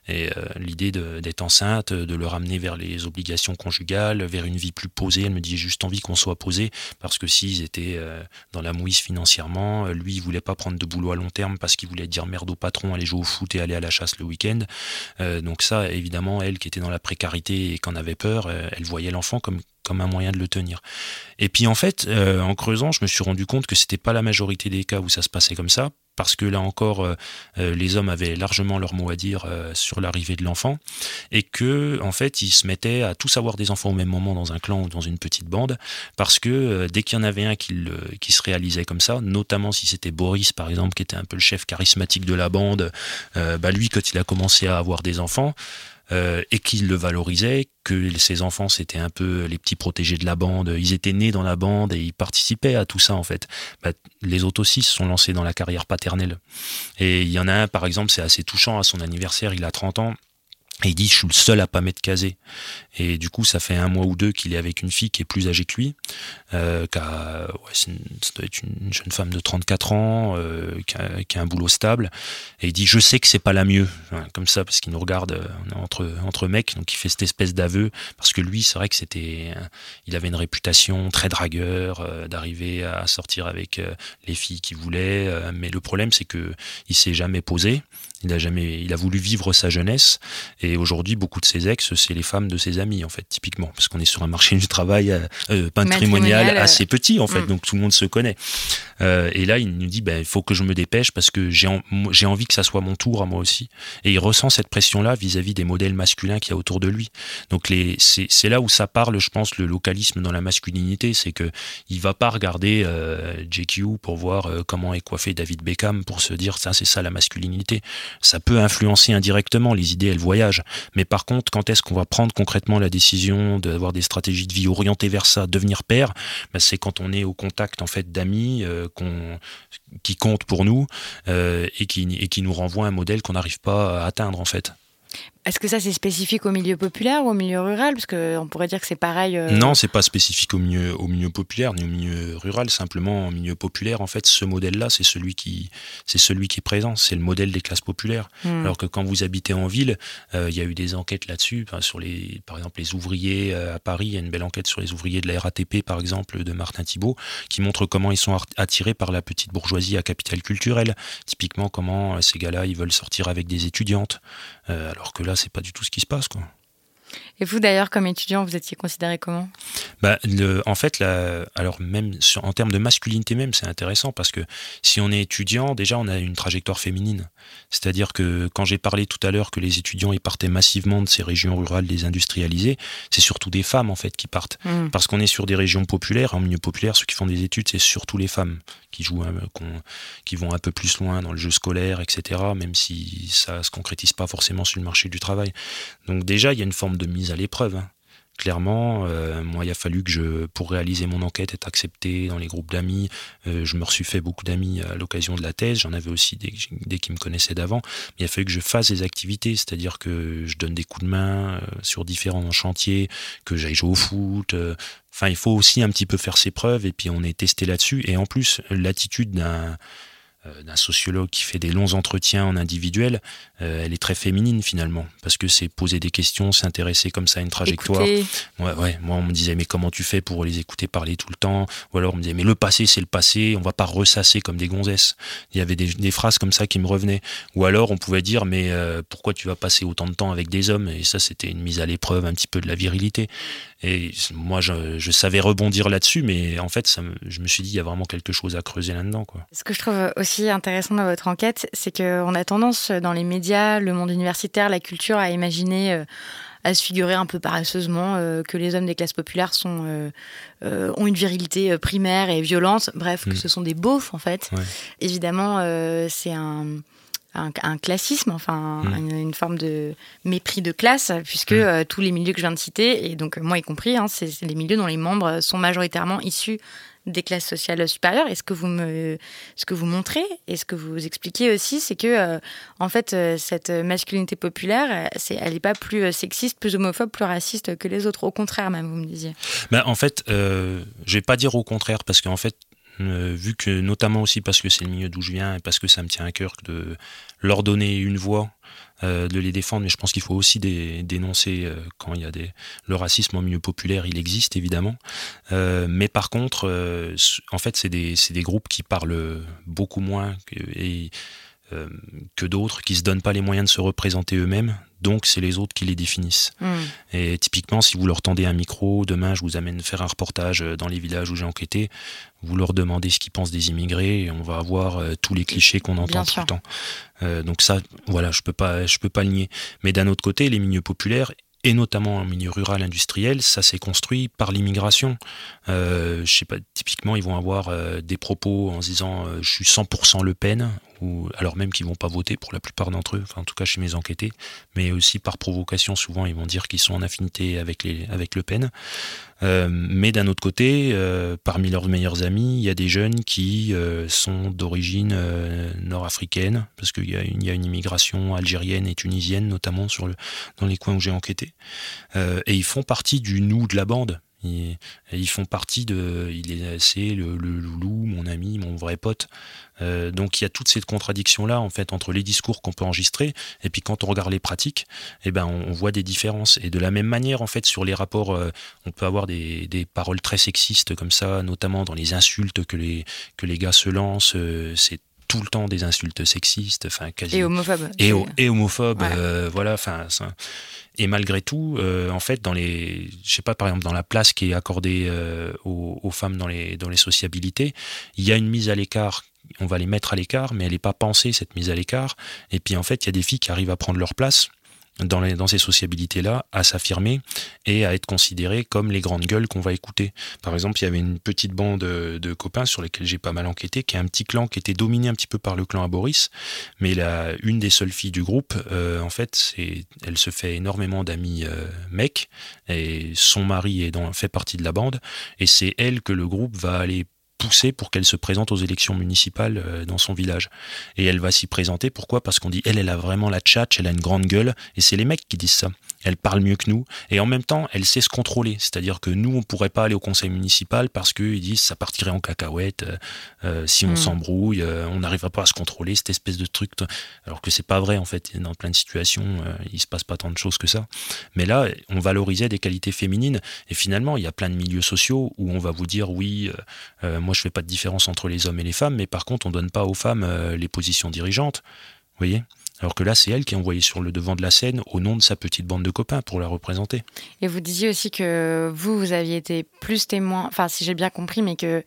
Et euh, l'idée d'être enceinte, de le ramener vers les obligations conjugales, vers une vie plus posée, elle me dit juste envie qu'on soit posé, parce que s'ils étaient euh, dans la mouise financièrement, euh, lui il voulait pas prendre de boulot à long terme parce qu'il voulait dire merde au patron, aller jouer au foot et aller à la chasse le week-end. donc ça, évidemment, elle qui était dans la précarité et qui en avait peur, elle voyait l'enfant comme comme un moyen de le tenir. Et puis en fait, en creusant, je me suis rendu compte que c'était pas la majorité des cas où ça se passait comme ça, parce que là encore, euh, euh, les hommes avaient largement leur mot à dire euh, sur l'arrivée de l'enfant, et que en fait, ils se mettaient à tous avoir des enfants au même moment dans un clan ou dans une petite bande, parce que dès qu'il y en avait un qui, qui, se réalisait comme ça, notamment si c'était Boris par exemple, qui était un peu le chef charismatique de la bande, bah lui, quand il a commencé à avoir des enfants, euh, et qu'il le valorisait, que ses enfants c'était un peu les petits protégés de la bande, ils étaient nés dans la bande et ils participaient à tout ça en fait. Bah, les autres aussi se sont lancés dans la carrière paternelle. Et il y en a un par exemple, c'est assez touchant, à son anniversaire, il a 30 ans, et il dit, je suis le seul à pas m'être casé. Et du coup, ça fait un mois ou deux qu'il est avec une fille qui est plus âgée que lui, euh, qui a, ouais, ça doit être une jeune femme de 34 ans, euh, qui, a, un boulot stable. Et il dit, je sais que c'est pas la mieux, comme ça, parce qu'il nous regarde euh, entre entre mecs, donc il fait cette espèce d'aveu, parce que lui, c'est vrai que c'était, il avait une réputation très dragueur, euh, d'arriver à sortir avec euh, les filles qu'il voulait. mais le problème, c'est que il s'est jamais posé. Il a jamais, il a voulu vivre sa jeunesse Et aujourd'hui, beaucoup de ses ex, c'est les femmes de ses amis, en fait, typiquement, parce qu'on est sur un marché du travail euh, patrimonial assez petit, en fait, mm. donc tout le monde se connaît. et là, il nous dit, ben, il faut que je me dépêche parce que j'ai j'ai envie que ça soit mon tour à moi aussi. Et il ressent cette pression-là vis-à-vis des modèles masculins qu'il y a autour de lui. Donc c'est là où ça parle, je pense, le localisme dans la masculinité, c'est que il va pas regarder euh, JQ pour voir euh, comment est coiffé David Beckham pour se dire ça c'est ça la masculinité. Ça peut influencer indirectement les idées, elles voyagent. Mais par contre, quand est-ce qu'on va prendre concrètement la décision d'avoir des stratégies de vie orientées vers ça, devenir père, ben, c'est quand on est au contact en fait d'amis euh, qui comptent pour nous euh, et, qui, et qui nous renvoient un modèle qu'on n'arrive pas à atteindre en fait. Est-ce que ça c'est spécifique au milieu populaire ou au milieu rural? Parce qu'on pourrait dire que c'est pareil. Euh... Non, c'est pas spécifique au milieu, au milieu populaire ni au milieu rural. Simplement, au milieu populaire, en fait, ce modèle-là, c'est celui qui, c'est celui qui est présent. C'est le modèle des classes populaires. Hmm. Alors que quand vous habitez en ville, euh, il y a eu des enquêtes là-dessus, sur les, par exemple, les ouvriers euh, à Paris. Il y a une belle enquête sur les ouvriers de la RATP, par exemple, de Martin Thibault, qui montre comment ils sont attirés par la petite bourgeoisie à capital culturel. Typiquement, comment euh, ces gars-là, ils veulent sortir avec des étudiantes, alors que là, c'est pas du tout ce qui se passe. Quoi. Et vous d'ailleurs, comme étudiant, vous étiez considéré comment? Bah, le, En fait, la, alors même en termes de masculinité même, c'est intéressant parce que si on est étudiant, déjà on a une trajectoire féminine. C'est-à-dire que quand j'ai parlé tout à l'heure que les étudiants ils partaient massivement de ces régions rurales désindustrialisées, c'est surtout des femmes en fait qui partent. Mmh. Parce qu'on est sur des régions populaires, en milieu populaire, ceux qui font des études, c'est surtout les femmes qui jouent, qui vont un peu plus loin dans le jeu scolaire, etc. Même si ça se concrétise pas forcément sur le marché du travail. Donc déjà, il y a une forme de mise à l'épreuve. Hein. Clairement, euh, moi, il a fallu que je, pour réaliser mon enquête, être accepté dans les groupes d'amis. Euh, je me suis fait beaucoup d'amis à l'occasion de la thèse. J'en avais aussi des, des, qui me connaissaient d'avant. Mais il a fallu que je fasse des activités, c'est-à-dire que je donne des coups de main euh, sur différents chantiers, que j'aille jouer au foot. Enfin, il faut aussi un petit peu faire ses preuves et puis on est testé là-dessus. Et en plus, l'attitude d'un d'un sociologue qui fait des longs entretiens en individuel, euh, elle est très féminine finalement, parce que c'est poser des questions, s'intéresser comme ça à une trajectoire. Ouais, ouais, moi on me disait mais comment tu fais pour les écouter parler tout le temps? Ou alors on me disait mais le passé c'est le passé, on va pas ressasser comme des gonzesses. Il y avait des, phrases comme ça qui me revenaient. Ou alors on pouvait dire mais euh, pourquoi tu vas passer autant de temps avec des hommes? Et ça c'était une mise à l'épreuve un petit peu de la virilité. Et moi, je, savais rebondir là-dessus, mais en fait, ça je me suis dit, il y a vraiment quelque chose à creuser là-dedans. Quoi. Ce que je trouve aussi intéressant dans votre enquête, c'est qu'on a tendance, dans les médias, le monde universitaire, la culture, à imaginer, euh, à se figurer un peu paresseusement euh, que les hommes des classes populaires sont, euh, ont une virilité primaire et violente, bref, que mm. ce sont des beaufs, en fait. Évidemment, c'est un un, classisme, enfin mm. une, forme de mépris de classe, puisque mm. euh, tous les milieux que je viens de citer, et donc moi y compris, hein, c'est les milieux dont les membres sont majoritairement issus des classes sociales supérieures. Et ce que vous me, ce que vous montrez et ce que vous expliquez aussi, c'est que euh, en fait euh, cette masculinité populaire, c'est, elle n'est pas plus sexiste, plus homophobe, plus raciste que les autres. Au contraire, même vous me disiez. Ben, en fait, je vais pas dire au contraire, parce qu'en fait euh, vu que notamment aussi parce que c'est le milieu d'où je viens et parce que ça me tient à cœur de leur donner une voix, euh, de les défendre, mais je pense qu'il faut aussi dénoncer euh, quand il y a des le racisme en milieu populaire, il existe évidemment, mais par contre, en fait, c'est des, des groupes qui parlent beaucoup moins et euh, que d'autres qui se donnent pas les moyens de se représenter eux-mêmes. Donc c'est les autres qui les définissent. Hmm. Et typiquement, si vous leur tendez un micro, demain je vous amène faire un reportage euh, dans les villages où j'ai enquêté, vous leur demandez ce qu'ils pensent des immigrés et on va avoir euh, tous les clichés qu'on entend tout le temps. donc ça, voilà, je peux pas, je peux pas le nier. Mais d'un autre côté, les milieux populaires et notamment en milieu rural industriel, ça s'est construit par l'immigration. Euh, je sais pas, typiquement, ils vont avoir euh, des propos en se disant euh, je suis 100% Le Pen, ou alors même qu'ils vont pas voter pour la plupart d'entre eux, en tout cas chez mes enquêtés, mais aussi par provocation, souvent ils vont dire qu'ils sont en affinité avec, avec Le Pen. Euh, mais d'un autre côté, parmi leurs meilleurs amis, il y a des jeunes qui sont d'origine nord-africaine, parce qu'il y, a une immigration algérienne et tunisienne, notamment dans les coins où j'ai enquêté. et ils font partie du nous de la bande. Ils, ils font partie de. Il est c'est le, loulou, mon ami, mon vrai pote. Euh, donc il y a toute cette contradiction là en fait entre les discours qu'on peut enregistrer et puis quand on regarde les pratiques, eh ben on, voit des différences. Et de la même manière en fait sur les rapports, euh, on peut avoir des, des, paroles très sexistes comme ça, notamment dans les insultes que les que les gars se lancent. Euh, c'est tout le temps des insultes sexistes, enfin quasi et homophobes. Et, et homophobes, voilà, enfin. Et malgré tout, en fait, dans les, je sais pas, par exemple, dans la place qui est accordée aux, aux, femmes dans les dans les sociabilités, il y a une mise à l'écart on va les mettre à l'écart, mais elle n'est pas pensée, cette mise à l'écart. Et puis en fait, il y a des filles qui arrivent à prendre leur place dans, ces sociabilités-là, à s'affirmer et à être considérées comme les grandes gueules qu'on va écouter. Par exemple, il y avait une petite bande de, copains sur lesquels j'ai pas mal enquêté, qui est un petit clan qui était dominé un petit peu par le clan à Boris, mais la, une des seules filles du groupe, euh, en fait, elle se fait énormément d'amis euh, mecs, et son mari est dans, fait partie de la bande, et c'est elle que le groupe va aller pousser pour qu'elle se présente aux élections municipales euh, dans son village. Et elle va s'y présenter. Pourquoi? Parce qu'on dit, elle, elle a vraiment la tchatch, elle a une grande gueule. Et c'est les mecs qui disent ça elle parle mieux que nous, et en même temps, elle sait se contrôler. C'est-à-dire que nous, on pourrait pas aller au conseil municipal parce qu'ils disent ça partirait en cacahuète euh, euh, si on hmm. s'embrouille, euh, on n'arrivera pas à se contrôler, cette espèce de truc. Alors que c'est pas vrai en fait. Dans plein de situations, il se passe pas tant de choses que ça. Mais là, on valorisait des qualités féminines, et finalement, il y a plein de milieux sociaux où on va vous dire oui, moi je fais pas de différence entre les hommes et les femmes, mais par contre, on donne pas aux femmes les positions dirigeantes. Vous voyez? Alors que là, c'est elle qui est envoyée sur le devant de la scène au nom de sa petite bande de copains pour la représenter. Et vous disiez aussi que vous, vous aviez été plus témoin, enfin si j'ai bien compris, mais que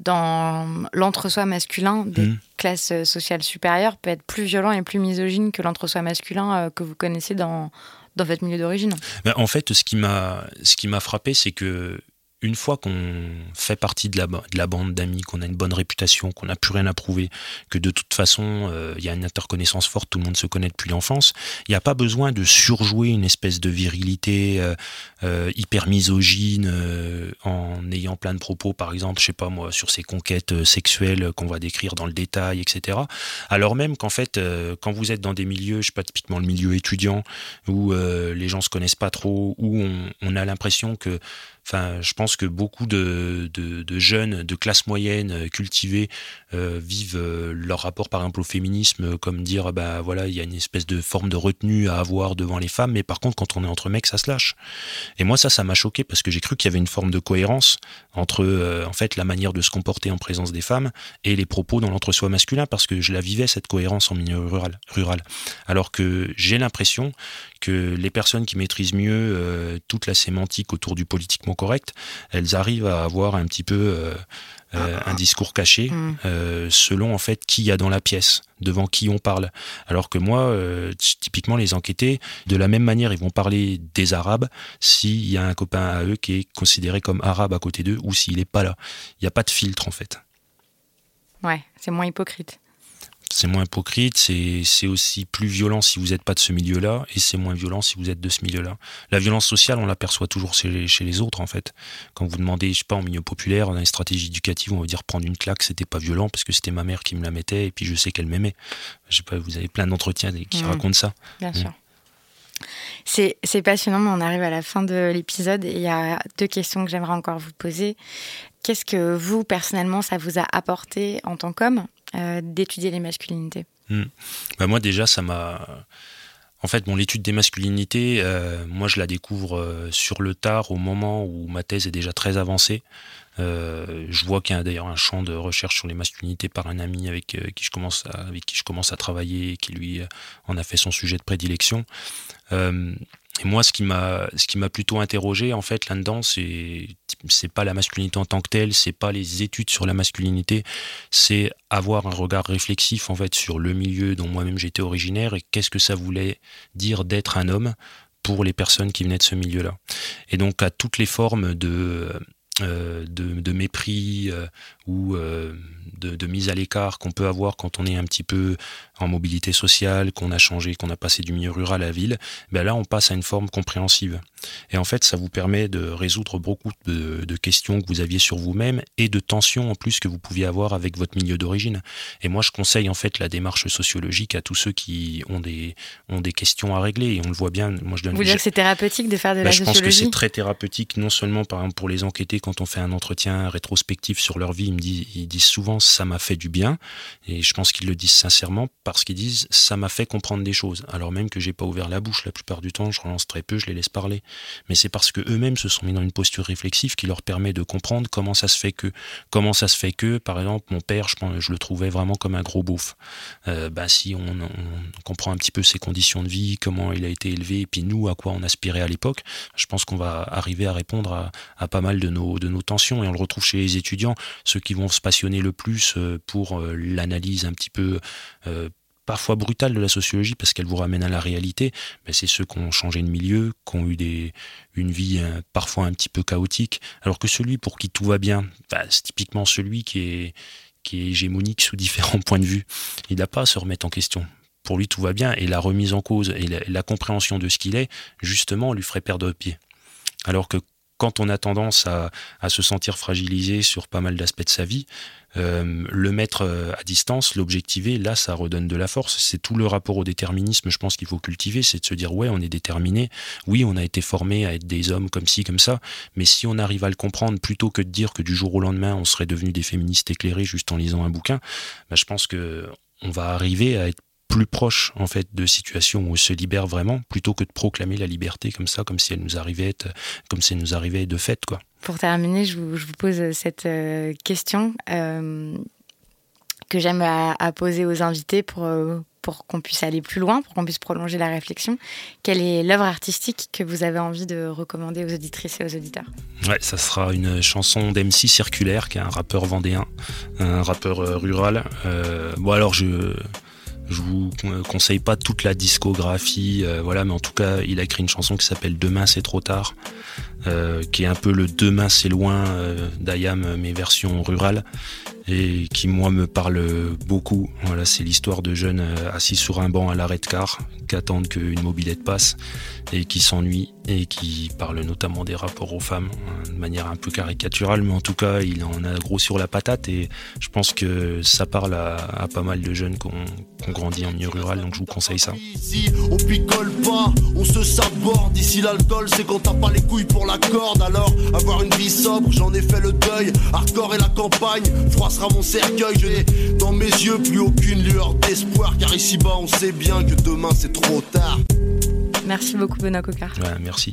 dans l'entre-soi masculin des mmh. classes sociales supérieures peut être plus violent et plus misogyne que l'entre-soi masculin euh, que vous connaissez dans, dans votre milieu d'origine. Ben, en fait, ce qui m'a frappé, c'est que une fois qu'on fait partie de la, de la bande d'amis, qu'on a une bonne réputation, qu'on n'a plus rien à prouver, que de toute façon, euh, il y a une interconnaissance forte, tout le monde se connaît depuis l'enfance, il n'y a pas besoin de surjouer une espèce de virilité euh, euh, hyper misogyne en ayant plein de propos, par exemple, je sais pas moi, sur ces conquêtes sexuelles qu'on va décrire dans le détail, etc. Alors même qu'en fait, quand vous êtes dans des milieux, je sais pas, typiquement le milieu étudiant, où les gens se connaissent pas trop, où on, on a l'impression que Enfin, je pense que beaucoup de, de, jeunes de classe moyenne euh, cultivés euh, vivent euh, leur rapport, par exemple, au féminisme comme dire, bah voilà, il y a une espèce de forme de retenue à avoir devant les femmes, mais par contre, quand on est entre mecs, ça se lâche. Et moi, ça, ça m'a choqué parce que j'ai cru qu'il y avait une forme de cohérence entre, en fait, la manière de se comporter en présence des femmes et les propos dans l'entre-soi masculin, parce que je la vivais cette cohérence en milieu rural. rural. Alors que j'ai l'impression que les personnes qui maîtrisent mieux toute la sémantique autour du politiquement correctes, elles arrivent à avoir un petit peu euh, euh, un discours caché mm. euh, selon en fait qui y a dans la pièce, devant qui on parle. Alors que moi, typiquement les enquêtés, de la même manière, ils vont parler des Arabes s'il y a un copain à eux qui est considéré comme arabe à côté d'eux ou s'il n'est pas là. Il n'y a pas de filtre en fait. Ouais, c'est moins hypocrite c'est moins hypocrite, c'est aussi plus violent si vous n'êtes pas de ce milieu-là, et c'est moins violent si vous êtes de ce milieu-là. La violence sociale, on l'aperçoit toujours chez les, chez les, autres, en fait. Quand vous demandez, je sais pas, en milieu populaire, dans les stratégies éducatives, on va dire prendre une claque, c'était pas violent, parce que c'était ma mère qui me la mettait, et puis je sais qu'elle m'aimait. Je sais pas, vous avez plein d'entretiens qui mmh. racontent ça. Bien mmh. sûr. C'est passionnant, mais on arrive à la fin de l'épisode et il y a deux questions que j'aimerais encore vous poser. Qu'est-ce que vous, personnellement, ça vous a apporté en tant qu'homme? Euh, d'étudier les masculinités hmm. bah Moi, déjà, ça m'a. En fait, mon l'étude des masculinités, euh, moi, je la découvre euh, sur le tard, au moment où ma thèse est déjà très avancée. je vois qu'il y a d'ailleurs un champ de recherche sur les masculinités par un ami avec qui je commence à, avec qui je commence à travailler, qui lui en a fait son sujet de prédilection. Et moi, ce qui m'a, plutôt interrogé en fait là-dedans, c'est, c'est pas la masculinité en tant que telle, c'est pas les études sur la masculinité, c'est avoir un regard réflexif en fait sur le milieu dont moi-même j'étais originaire et qu'est-ce que ça voulait dire d'être un homme pour les personnes qui venaient de ce milieu-là. Et donc à toutes les formes de euh, mépris euh, ou euh, de, mise à l'écart qu'on peut avoir quand on est un petit peu en mobilité sociale, qu'on a changé, qu'on a passé du milieu rural à la ville, ben là on passe à une forme compréhensive. Et en fait, ça vous permet de résoudre beaucoup de, questions que vous aviez sur vous-même et de tensions en plus que vous pouviez avoir avec votre milieu d'origine. Et moi, je conseille en fait la démarche sociologique à tous ceux qui ont des, ont des questions à régler. Et on le voit bien. Moi, je donne. Vous dire que c'est thérapeutique de faire de ben, la je sociologie Je pense que c'est très thérapeutique, non seulement par exemple pour les enquêtés quand on fait un entretien rétrospectif sur leur vie, ils disent, souvent ça m'a fait du bien. Et je pense qu'ils le disent sincèrement parce qu'ils disent ça m'a fait comprendre des choses. Alors même que j'ai pas ouvert la bouche la plupart du temps, je relance très peu, je les laisse parler. Mais c'est parce que eux-mêmes se sont mis dans une posture réflexive qui leur permet de comprendre comment ça se fait que, comment ça se fait que, par exemple, mon père, je, je le trouvais vraiment comme un gros bouffe. Euh, bah, si on, comprend un petit peu ses conditions de vie, comment il a été élevé, et puis nous, à quoi on aspirait à l'époque, je pense qu'on va arriver à répondre à, pas mal de nos, de nos tensions. Et on le retrouve chez les étudiants, ceux qui vont se passionner le plus euh, pour euh, l'analyse un petit peu parfois brutale de la sociologie parce qu'elle vous ramène à la réalité, mais c'est ceux qui ont changé de milieu, qui ont eu des, une vie euh, parfois un petit peu chaotique, alors que celui pour qui tout va bien, bah, c'est typiquement celui qui est, qui est hégémonique sous différents points de vue. Il n'a pas à se remettre en question. Pour lui, tout va bien et la remise en cause et la, compréhension de ce qu'il est, justement, lui ferait perdre pied. Alors que quand on a tendance à, se sentir fragilisé sur pas mal d'aspects de sa vie, euh, le mettre euh, à distance, l'objectiver, là, ça redonne de la force. C'est tout le rapport au déterminisme, je pense qu'il faut cultiver, c'est de se dire, ouais, on est déterminé, oui, on a été formé à être des hommes comme ci, comme ça, mais si on arrive à le comprendre, plutôt que de dire que du jour au lendemain, on serait devenu des féministes éclairés juste en lisant un bouquin, bah, je pense que on va arriver à être plus proche en fait de situations où on se libère vraiment plutôt que de proclamer la liberté comme ça comme si elle nous arrivait comme si elle nous arrivait de fait quoi. Pour terminer, je vous, pose cette euh, question euh, que j'aime à, poser aux invités pour euh, pour qu'on puisse aller plus loin, pour qu'on puisse prolonger la réflexion. Quelle est l'œuvre artistique que vous avez envie de recommander aux auditrices et aux auditeurs? Ouais, ça sera une chanson d'MC Circulaire, qui est un rappeur vendéen, un rappeur rural. bon alors je je vous conseille pas toute la discographie, euh, voilà, mais en tout cas, il a écrit une chanson qui s'appelle Demain c'est trop tard, euh, qui est un peu le Demain c'est loin euh, d'Ayam, mais version rurale, et qui moi me parle beaucoup. Voilà, c'est l'histoire de jeunes assis sur un banc à l'arrêt de car, qui attendent qu'une mobilette passe et qui s'ennuient et qui parle notamment des rapports aux femmes hein, de manière un peu caricaturale, mais en tout cas, il en a gros sur la patate et je pense que ça parle à, pas mal de jeunes qui ont, grandi en milieu rural, donc je vous conseille ça. Sera mon cercueil. Je n'ai dans mes yeux plus aucune lueur d'espoir, car ici-bas, on sait bien que demain, c'est trop tard. Merci beaucoup, Benoît Coquart. Ouais, merci.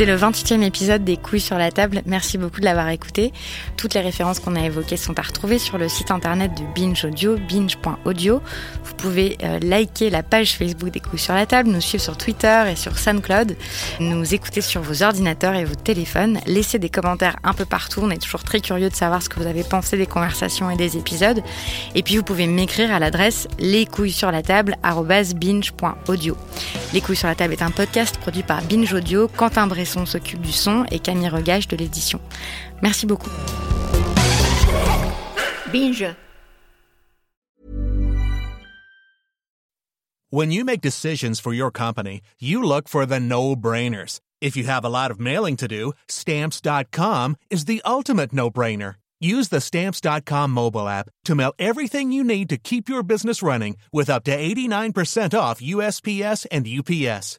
C'était le 28e épisode des Couilles sur la table. Merci beaucoup de l'avoir écouté. Toutes les références qu'on a évoquées sont à retrouver sur le site internet de Binge Audio, binge.audio. Vous pouvez euh, liker la page Facebook des Couilles sur la table, nous suivre sur Twitter et sur SoundCloud, nous écouter sur vos ordinateurs et vos téléphones, laisser des commentaires un peu partout. On est toujours très curieux de savoir ce que vous avez pensé des conversations et des épisodes. Et puis vous pouvez m'écrire à l'adresse les couilles sur la table binge.audio. Les couilles sur la table est un podcast produit par Binge Audio. Quentin Bresson s'occupe du son et Camille Regage de l'édition. Merci beaucoup. Binge. When you make decisions for your company, you look for the no-brainers. If you have a lot of mailing to do, stamps.com is the ultimate no-brainer. Use the stamps.com mobile app to mail everything you need to keep your business running with up to 89% off USPS and UPS.